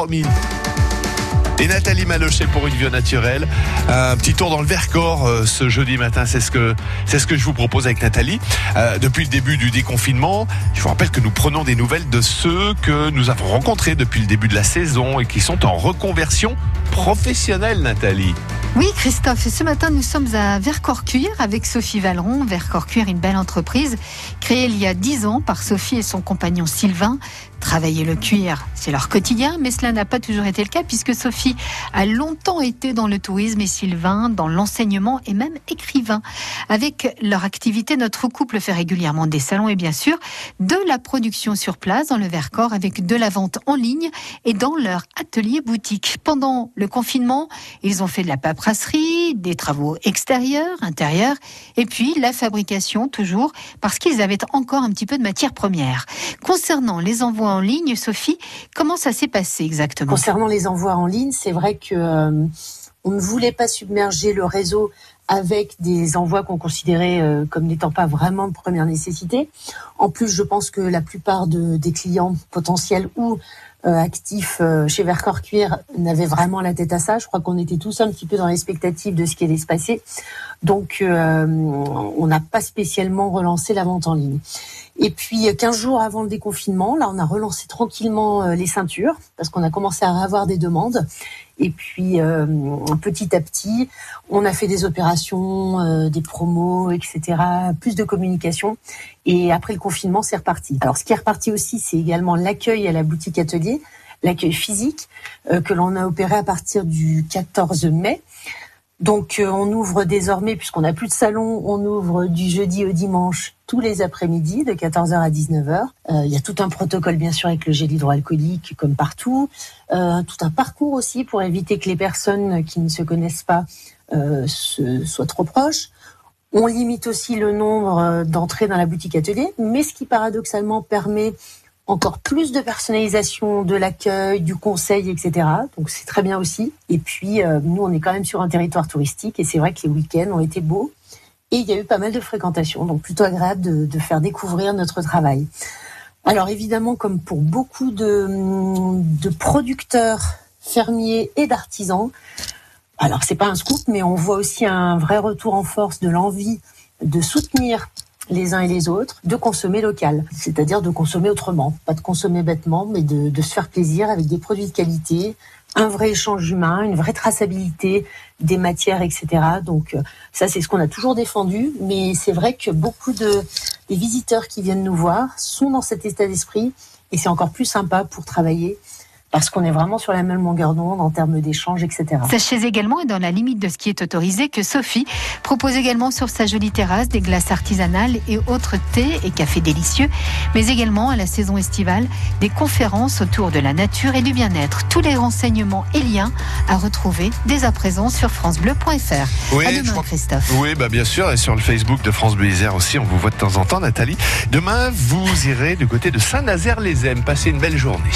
3000. Et Nathalie Malochet pour une vie naturelle. Un petit tour dans le Vercors euh, ce jeudi matin, c'est ce que c'est ce que je vous propose avec Nathalie. Euh, depuis le début du déconfinement, je vous rappelle que nous prenons des nouvelles de ceux que nous avons rencontrés depuis le début de la saison et qui sont en reconversion professionnelle, Nathalie. Oui, Christophe, ce matin, nous sommes à Vercors Cuir avec Sophie Valeron. Vercors Cuir, une belle entreprise créée il y a dix ans par Sophie et son compagnon Sylvain. Travailler le cuir, c'est leur quotidien, mais cela n'a pas toujours été le cas puisque Sophie a longtemps été dans le tourisme et Sylvain dans l'enseignement et même écrivain. Avec leur activité, notre couple fait régulièrement des salons et bien sûr de la production sur place dans le Vercors avec de la vente en ligne et dans leur atelier boutique. Pendant le confinement, ils ont fait de la des travaux extérieurs, intérieurs et puis la fabrication toujours parce qu'ils avaient encore un petit peu de matière première. Concernant les envois en ligne, Sophie, comment ça s'est passé exactement? Concernant les envois en ligne, c'est vrai que euh, on ne voulait pas submerger le réseau avec des envois qu'on considérait euh, comme n'étant pas vraiment de première nécessité. En plus, je pense que la plupart de, des clients potentiels ou euh, actifs euh, chez Vercors Cuir n'avaient vraiment la tête à ça. Je crois qu'on était tous un petit peu dans l'expectative de ce qui allait se passer. Donc, euh, on n'a pas spécialement relancé la vente en ligne. Et puis, 15 jours avant le déconfinement, là, on a relancé tranquillement euh, les ceintures parce qu'on a commencé à avoir des demandes. Et puis, euh, petit à petit, on a fait des opérations, euh, des promos, etc., plus de communication. Et après le confinement, c'est reparti. Alors, ce qui est reparti aussi, c'est également l'accueil à la boutique atelier, l'accueil physique euh, que l'on a opéré à partir du 14 mai. Donc, euh, on ouvre désormais, puisqu'on n'a plus de salon, on ouvre du jeudi au dimanche tous les après-midi de 14h à 19h. Euh, Il y a tout un protocole, bien sûr, avec le gel hydroalcoolique, comme partout. Euh, tout un parcours aussi pour éviter que les personnes qui ne se connaissent pas euh, se, soient trop proches. On limite aussi le nombre euh, d'entrées dans la boutique atelier, mais ce qui paradoxalement permet encore plus de personnalisation de l'accueil, du conseil, etc. Donc c'est très bien aussi. Et puis euh, nous, on est quand même sur un territoire touristique et c'est vrai que les week-ends ont été beaux et il y a eu pas mal de fréquentation, donc plutôt agréable de, de faire découvrir notre travail. Alors évidemment, comme pour beaucoup de, de producteurs, fermiers et d'artisans, alors c'est pas un scoop, mais on voit aussi un vrai retour en force de l'envie de soutenir les uns et les autres, de consommer local, c'est-à-dire de consommer autrement, pas de consommer bêtement, mais de, de se faire plaisir avec des produits de qualité, un vrai échange humain, une vraie traçabilité des matières, etc. Donc euh, ça, c'est ce qu'on a toujours défendu, mais c'est vrai que beaucoup de des visiteurs qui viennent nous voir sont dans cet état d'esprit et c'est encore plus sympa pour travailler parce qu'on est vraiment sur la même longueur d'onde en termes d'échange, etc. Sachez également, et dans la limite de ce qui est autorisé, que Sophie propose également sur sa jolie terrasse des glaces artisanales et autres thés et cafés délicieux, mais également à la saison estivale des conférences autour de la nature et du bien-être. Tous les renseignements et liens à retrouver dès à présent sur francebleu.fr. Oui, à je demain, crois- Christophe. Oui, bah bien sûr, et sur le Facebook de France Bleu Isère aussi, on vous voit de temps en temps, Nathalie. Demain, vous irez du côté de Saint-Nazaire-les-Aisnes. Passez une belle journée.